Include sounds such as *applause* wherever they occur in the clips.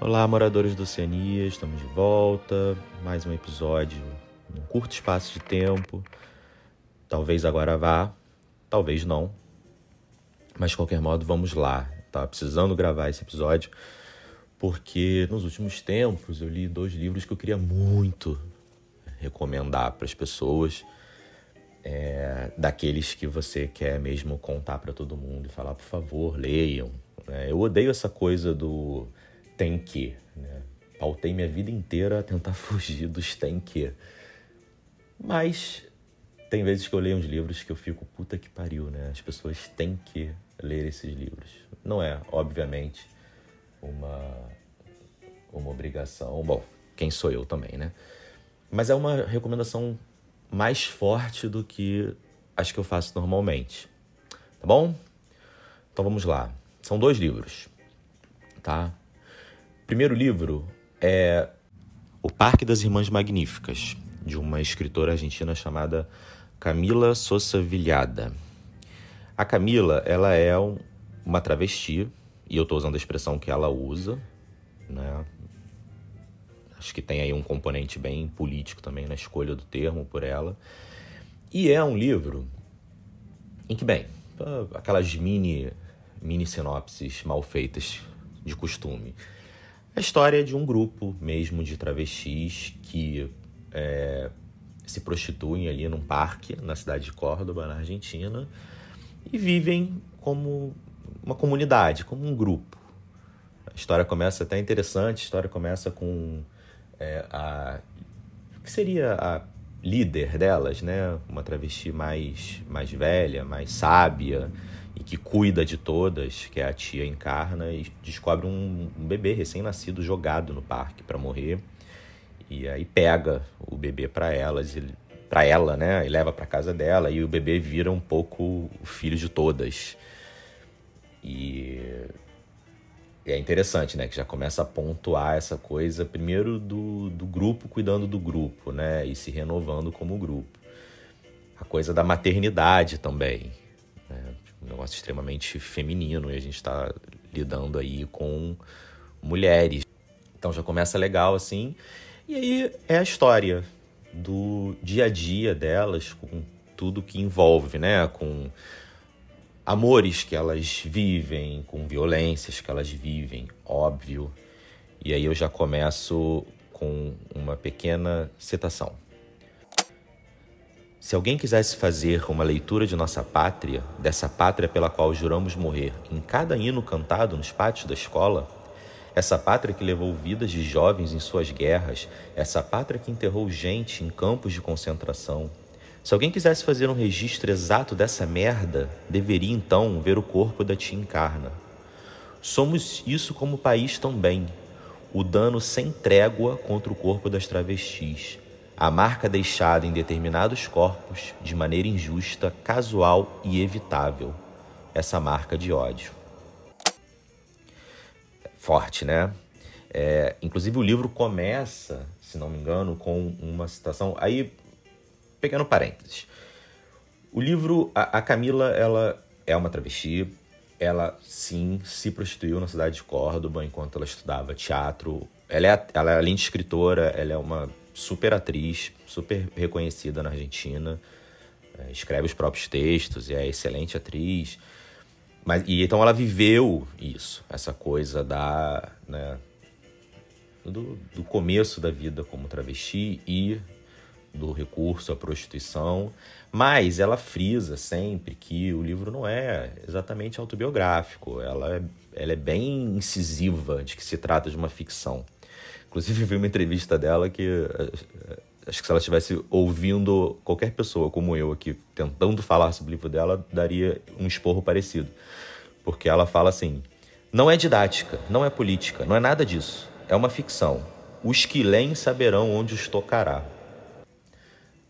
Olá, moradores do Oceania, estamos de volta. Mais um episódio num curto espaço de tempo. Talvez agora vá, talvez não. Mas de qualquer modo, vamos lá. Estava precisando gravar esse episódio porque nos últimos tempos eu li dois livros que eu queria muito recomendar para as pessoas. É, daqueles que você quer mesmo contar para todo mundo e falar, por favor, leiam. É, eu odeio essa coisa do tem que. Né? Pautei minha vida inteira a tentar *laughs* fugir dos tem que. Mas tem vezes que eu leio uns livros que eu fico, puta que pariu, né? As pessoas têm que ler esses livros. Não é, obviamente, uma, uma obrigação. Bom, quem sou eu também, né? Mas é uma recomendação mais forte do que as que eu faço normalmente. Tá bom? Então vamos lá. São dois livros, tá? Primeiro livro é O Parque das Irmãs Magníficas, de uma escritora argentina chamada Camila Sosa Vilhada. A Camila, ela é uma travesti, e eu estou usando a expressão que ela usa, né? Acho que tem aí um componente bem político também na escolha do termo por ela. E é um livro em que, bem, aquelas mini, mini sinopses mal feitas de costume a história de um grupo mesmo de travestis que é, se prostituem ali num parque na cidade de Córdoba, na Argentina, e vivem como uma comunidade, como um grupo. A história começa até interessante, a história começa com é, a que seria a líder delas, né? Uma travesti mais mais velha, mais sábia, e que cuida de todas, que é a tia Encarna, e descobre um, um bebê recém-nascido jogado no parque para morrer. E aí pega o bebê para elas, para ela, né? E leva para casa dela e o bebê vira um pouco o filho de todas. E é interessante, né? Que já começa a pontuar essa coisa, primeiro do, do grupo cuidando do grupo, né? E se renovando como grupo. A coisa da maternidade também. Negócio extremamente feminino e a gente está lidando aí com mulheres. Então já começa legal assim. E aí é a história do dia a dia delas, com tudo que envolve, né? Com amores que elas vivem, com violências que elas vivem, óbvio. E aí eu já começo com uma pequena citação. Se alguém quisesse fazer uma leitura de nossa pátria, dessa pátria pela qual juramos morrer, em cada hino cantado nos pátios da escola, essa pátria que levou vidas de jovens em suas guerras, essa pátria que enterrou gente em campos de concentração. Se alguém quisesse fazer um registro exato dessa merda, deveria então ver o corpo da tia encarna. Somos isso como país também, o dano sem trégua contra o corpo das travestis a marca deixada em determinados corpos de maneira injusta, casual e evitável. Essa marca de ódio. Forte, né? É, inclusive o livro começa, se não me engano, com uma citação. Aí, pequeno parênteses. O livro, a, a Camila, ela é uma travesti. Ela, sim, se prostituiu na cidade de Córdoba enquanto ela estudava teatro. Ela é, ela, além de escritora, ela é uma super atriz, super reconhecida na Argentina, é, escreve os próprios textos e é excelente atriz. Mas, e então ela viveu isso, essa coisa da, né, do, do começo da vida como travesti e do recurso à prostituição, mas ela frisa sempre que o livro não é exatamente autobiográfico, ela é, ela é bem incisiva de que se trata de uma ficção. Inclusive, vi uma entrevista dela que eh, acho que se ela estivesse ouvindo qualquer pessoa como eu aqui tentando falar sobre o livro dela, daria um esporro parecido. Porque ela fala assim: não é didática, não é política, não é nada disso. É uma ficção. Os que leem saberão onde os tocará.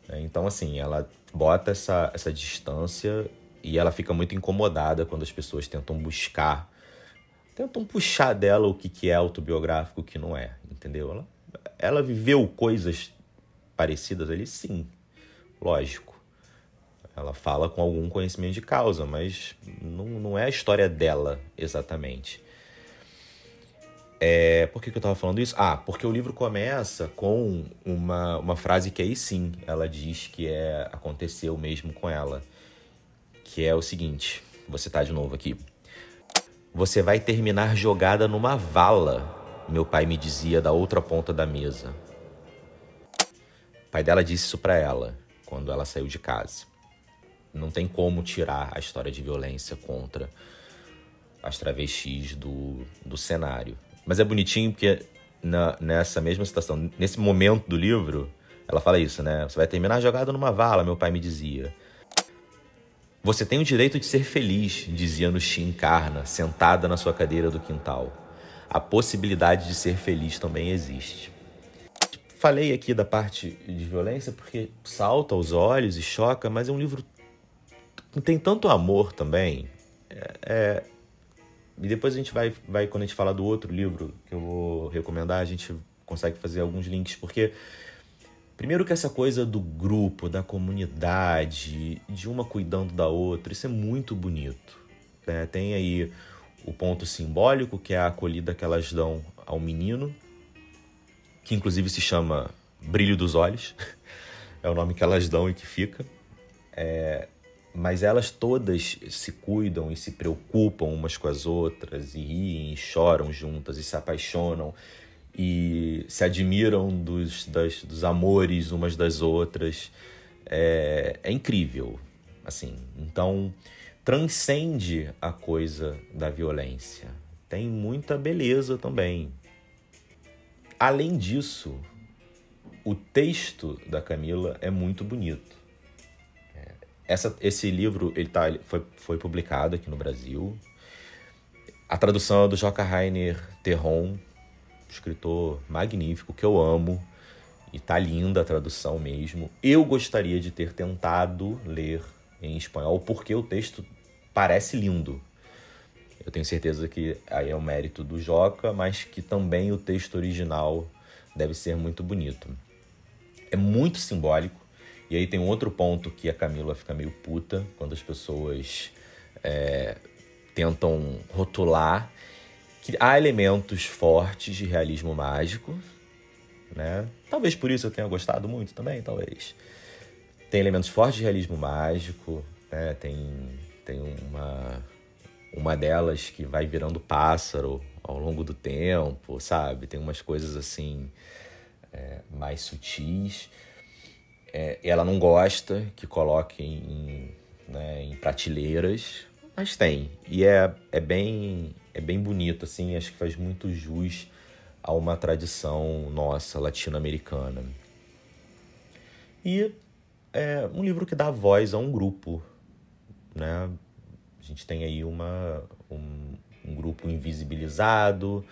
É, então, assim, ela bota essa, essa distância e ela fica muito incomodada quando as pessoas tentam buscar tentam puxar dela o que, que é autobiográfico o que não é, entendeu? Ela, ela viveu coisas parecidas ali, sim, lógico. Ela fala com algum conhecimento de causa, mas não, não é a história dela exatamente. É, por que, que eu estava falando isso? Ah, porque o livro começa com uma, uma frase que aí sim ela diz que é aconteceu mesmo com ela. Que é o seguinte: você tá de novo aqui. Você vai terminar jogada numa vala, meu pai me dizia da outra ponta da mesa. O pai dela disse isso para ela quando ela saiu de casa. Não tem como tirar a história de violência contra as travestis do, do cenário. Mas é bonitinho porque na, nessa mesma situação, nesse momento do livro, ela fala isso, né? Você vai terminar jogado numa vala, meu pai me dizia. Você tem o direito de ser feliz, dizia no Encarna, sentada na sua cadeira do quintal. A possibilidade de ser feliz também existe. Falei aqui da parte de violência porque salta aos olhos e choca, mas é um livro que tem tanto amor também. É, é, e depois a gente vai, vai, quando a gente falar do outro livro que eu vou recomendar, a gente consegue fazer alguns links, porque primeiro que essa coisa do grupo, da comunidade, de uma cuidando da outra, isso é muito bonito. Né? Tem aí o ponto simbólico, que é a acolhida que elas dão ao menino, que inclusive se chama Brilho dos Olhos, *laughs* é o nome que elas dão e que fica. É, mas elas todas se cuidam e se preocupam umas com as outras e riem e choram juntas e se apaixonam e se admiram dos, das, dos amores umas das outras. É, é incrível assim. Então transcende a coisa da violência. Tem muita beleza também. Além disso o texto da Camila é muito bonito. Essa, esse livro ele tá, foi, foi publicado aqui no Brasil. A tradução é do Joca Rainer Terron, escritor magnífico que eu amo. E tá linda a tradução mesmo. Eu gostaria de ter tentado ler em espanhol, porque o texto parece lindo. Eu tenho certeza que aí é o mérito do Joca, mas que também o texto original deve ser muito bonito. É muito simbólico. E aí tem um outro ponto que a Camila fica meio puta quando as pessoas é, tentam rotular que há elementos fortes de realismo mágico, né? Talvez por isso eu tenha gostado muito também, talvez. Tem elementos fortes de realismo mágico, né? Tem, tem uma, uma delas que vai virando pássaro ao longo do tempo, sabe? Tem umas coisas assim é, mais sutis. É, ela não gosta que coloquem em, né, em prateleiras, mas tem. E é, é, bem, é bem bonito, assim, acho que faz muito jus a uma tradição nossa latino-americana. E é um livro que dá voz a um grupo, né? A gente tem aí uma, um, um grupo invisibilizado,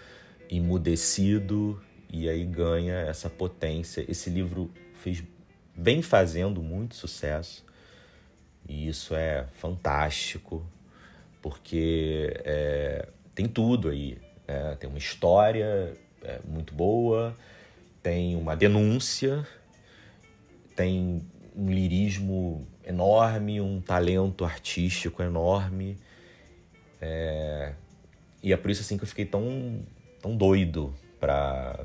emudecido, e aí ganha essa potência. Esse livro fez vem fazendo muito sucesso e isso é fantástico porque é, tem tudo aí. Né? Tem uma história é, muito boa, tem uma denúncia, tem um lirismo enorme, um talento artístico enorme. É, e é por isso assim que eu fiquei tão, tão doido para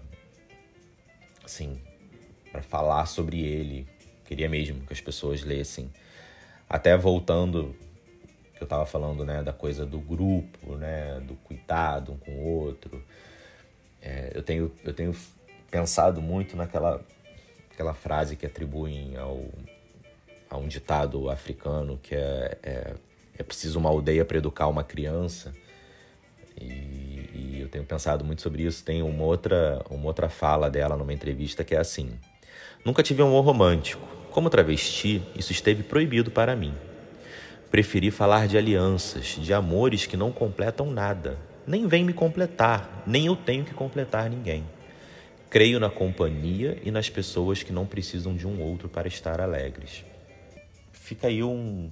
assim, para falar sobre ele. Queria mesmo que as pessoas lessem. Até voltando que eu estava falando, né, da coisa do grupo, né, do cuidado um com o outro. É, eu tenho eu tenho pensado muito naquela aquela frase que atribuem ao a um ditado africano que é, é, é preciso uma aldeia para educar uma criança. E, e, eu tenho pensado muito sobre isso. Tem uma outra, uma outra fala dela numa entrevista que é assim: Nunca tive um amor romântico. Como travesti, isso esteve proibido para mim. Preferi falar de alianças, de amores que não completam nada. Nem vem me completar, nem eu tenho que completar ninguém. Creio na companhia e nas pessoas que não precisam de um outro para estar alegres. Fica aí um,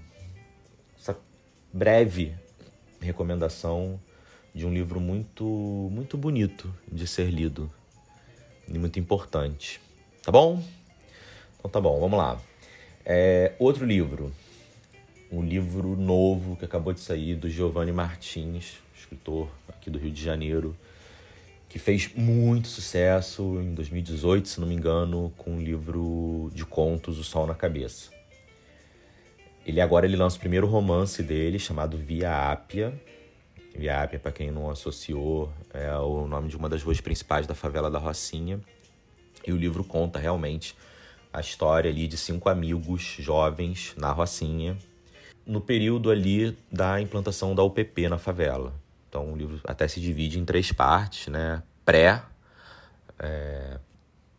essa breve recomendação de um livro muito, muito bonito de ser lido e muito importante. Tá bom? Então tá bom, vamos lá. É, outro livro, um livro novo que acabou de sair do Giovanni Martins, escritor aqui do Rio de Janeiro, que fez muito sucesso em 2018, se não me engano, com o livro de contos O Sol na Cabeça. Ele agora ele lança o primeiro romance dele, chamado Via Ápia. Via Ápia, para quem não associou, é o nome de uma das ruas principais da favela da Rocinha. E o livro conta realmente a história ali de cinco amigos jovens na Rocinha, no período ali da implantação da UPP na favela. Então o livro até se divide em três partes, né? Pré, é,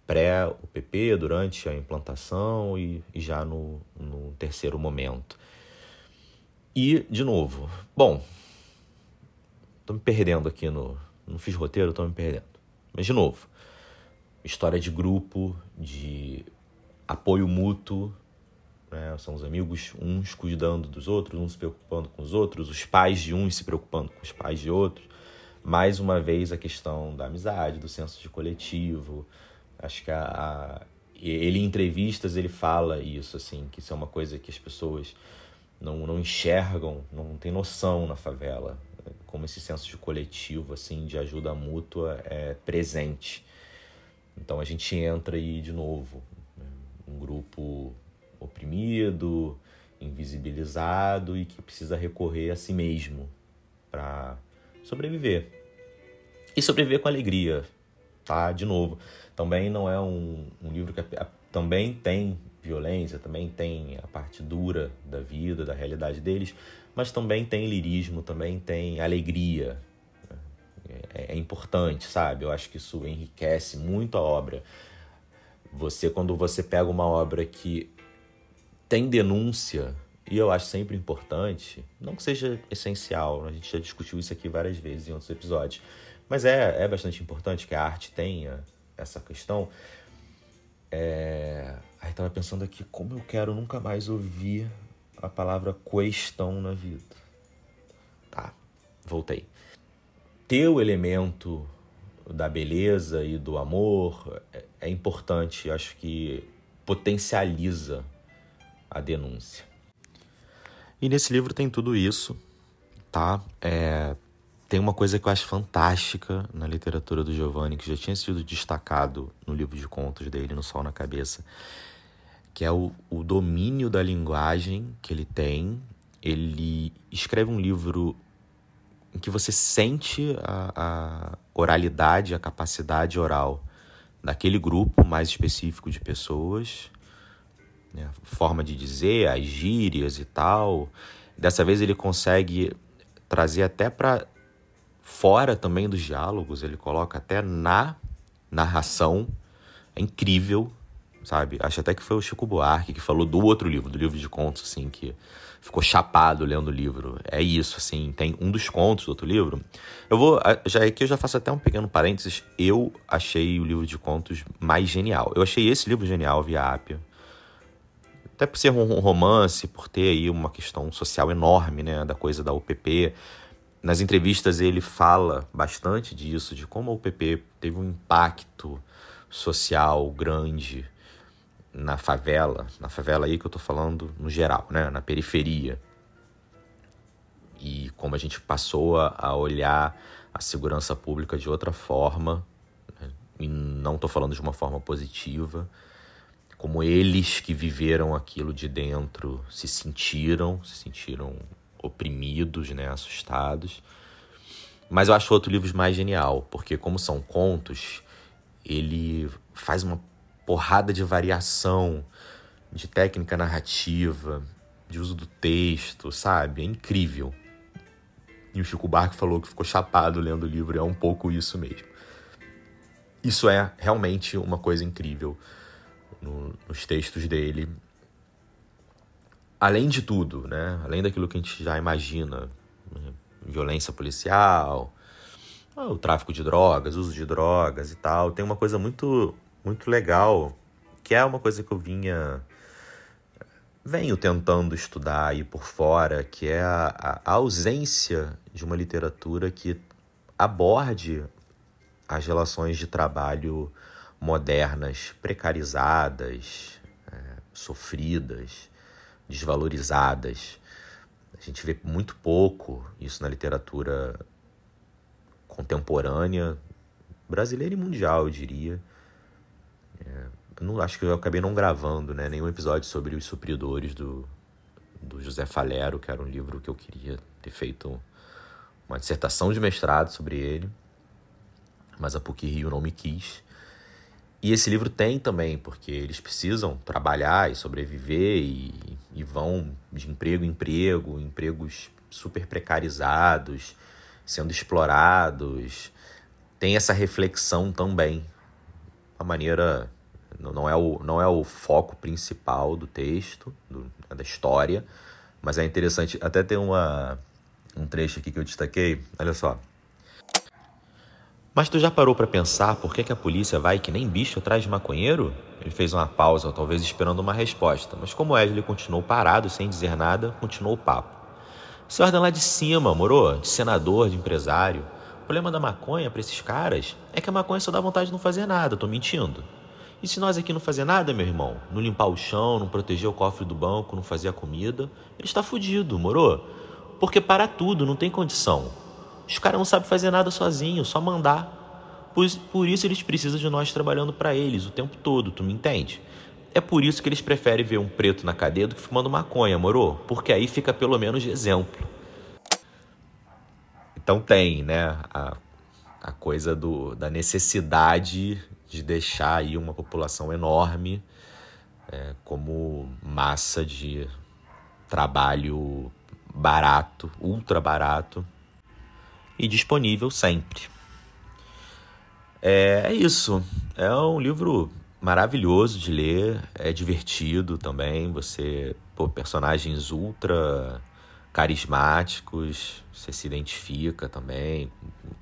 pré-UPP, durante a implantação e, e já no, no terceiro momento. E, de novo, bom, tô me perdendo aqui no. Não fiz roteiro, tô me perdendo. Mas, de novo, história de grupo, de apoio mútuo, né? São os amigos, uns cuidando dos outros, uns se preocupando com os outros, os pais de uns se preocupando com os pais de outros. Mais uma vez a questão da amizade, do senso de coletivo. Acho que a, a ele em entrevistas ele fala isso assim, que isso é uma coisa que as pessoas não, não enxergam, não tem noção na favela, como esse senso de coletivo assim, de ajuda mútua é presente. Então a gente entra aí de novo, né? um grupo oprimido, invisibilizado e que precisa recorrer a si mesmo para sobreviver. E sobreviver com alegria, tá? De novo, também não é um, um livro que a, a, também tem violência, também tem a parte dura da vida, da realidade deles, mas também tem lirismo, também tem alegria. É, é importante, sabe? Eu acho que isso enriquece muito a obra. Você, quando você pega uma obra que tem denúncia, e eu acho sempre importante, não que seja essencial, a gente já discutiu isso aqui várias vezes em outros episódios, mas é, é bastante importante que a arte tenha essa questão. É... Aí tava pensando aqui como eu quero nunca mais ouvir a palavra questão na vida. Tá, voltei. Ter o elemento da beleza e do amor é, é importante, acho que potencializa a denúncia. E nesse livro tem tudo isso, tá? É, tem uma coisa que eu acho fantástica na literatura do Giovanni, que já tinha sido destacado no livro de contos dele, No Sol na Cabeça, que é o, o domínio da linguagem que ele tem. Ele escreve um livro em que você sente a, a oralidade, a capacidade oral daquele grupo mais específico de pessoas né? forma de dizer, as gírias e tal. Dessa vez ele consegue trazer até para fora também dos diálogos, ele coloca até na narração. É incrível, sabe? Acho até que foi o Chico Buarque que falou do outro livro, do livro de contos, assim, que ficou chapado lendo o livro. É isso, assim, tem um dos contos do outro livro. Eu vou, já aqui eu já faço até um pequeno parênteses, eu achei o livro de contos mais genial. Eu achei esse livro genial, Via Ápia. Até por ser um romance, por ter aí uma questão social enorme, né, da coisa da UPP. Nas entrevistas ele fala bastante disso, de como a UPP teve um impacto social grande na favela, na favela aí que eu tô falando no geral, né, na periferia. E como a gente passou a olhar a segurança pública de outra forma, né, e não tô falando de uma forma positiva, como eles que viveram aquilo de dentro se sentiram, se sentiram oprimidos, né, assustados. Mas eu acho outro livro mais genial, porque como são contos, ele faz uma porrada de variação de técnica narrativa, de uso do texto, sabe? É incrível. E o Chico Barco falou que ficou chapado lendo o livro, é um pouco isso mesmo. Isso é realmente uma coisa incrível no, nos textos dele. Além de tudo, né? Além daquilo que a gente já imagina, né? violência policial, ah, o tráfico de drogas, uso de drogas e tal, tem uma coisa muito muito legal, que é uma coisa que eu vinha venho tentando estudar aí por fora, que é a, a ausência de uma literatura que aborde as relações de trabalho modernas precarizadas, é, sofridas, desvalorizadas. A gente vê muito pouco isso na literatura contemporânea brasileira e mundial, eu diria. É, eu não, acho que eu acabei não gravando né, nenhum episódio sobre os supridores do, do José Falero, que era um livro que eu queria ter feito uma dissertação de mestrado sobre ele, mas a PUC Rio não me quis. E esse livro tem também, porque eles precisam trabalhar e sobreviver e, e vão de emprego em emprego, empregos super precarizados, sendo explorados. Tem essa reflexão também. A maneira não é o, não é o foco principal do texto, do, da história, mas é interessante. Até tem uma, um trecho aqui que eu destaquei. Olha só. Mas tu já parou para pensar por que, que a polícia vai que nem bicho atrás de maconheiro? Ele fez uma pausa, talvez esperando uma resposta, mas como Wesley continuou parado, sem dizer nada, continuou o papo. Isso é ordem lá de cima, moro? De senador, de empresário. O problema da maconha para esses caras é que a maconha só dá vontade de não fazer nada, tô mentindo. E se nós aqui não fazer nada, meu irmão, não limpar o chão, não proteger o cofre do banco, não fazer a comida, ele está fudido, moro? Porque para tudo, não tem condição. Os caras não sabem fazer nada sozinhos, só mandar. Por, por isso eles precisam de nós trabalhando para eles o tempo todo, tu me entende? É por isso que eles preferem ver um preto na cadeia do que fumando maconha, moro? Porque aí fica pelo menos de exemplo. Então tem, né, a, a coisa do, da necessidade de deixar aí uma população enorme é, como massa de trabalho barato, ultra barato, e disponível sempre. É, é isso. É um livro maravilhoso de ler, é divertido também. Você, pô, personagens ultra carismáticos, você se identifica também,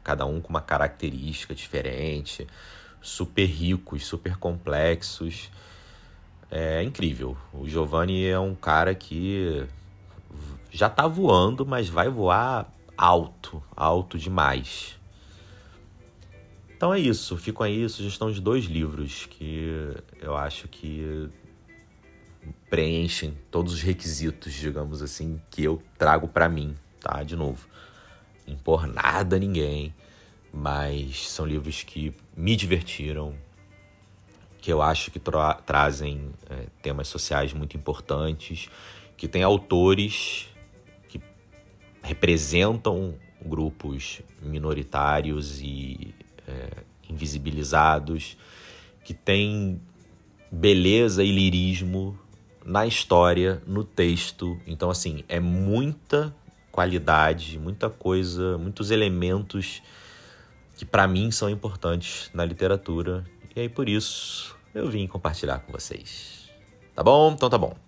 cada um com uma característica diferente, super ricos, super complexos. É incrível. O Giovanni é um cara que já tá voando, mas vai voar alto, alto demais. Então é isso, ficam aí sugestão de dois livros que eu acho que preenchem todos os requisitos, digamos assim, que eu trago para mim, tá? De novo, impor nada a ninguém, mas são livros que me divertiram, que eu acho que tra trazem é, temas sociais muito importantes, que tem autores representam grupos minoritários e é, invisibilizados, que têm beleza e lirismo na história, no texto. Então, assim, é muita qualidade, muita coisa, muitos elementos que para mim são importantes na literatura. E aí por isso eu vim compartilhar com vocês. Tá bom? Então tá bom.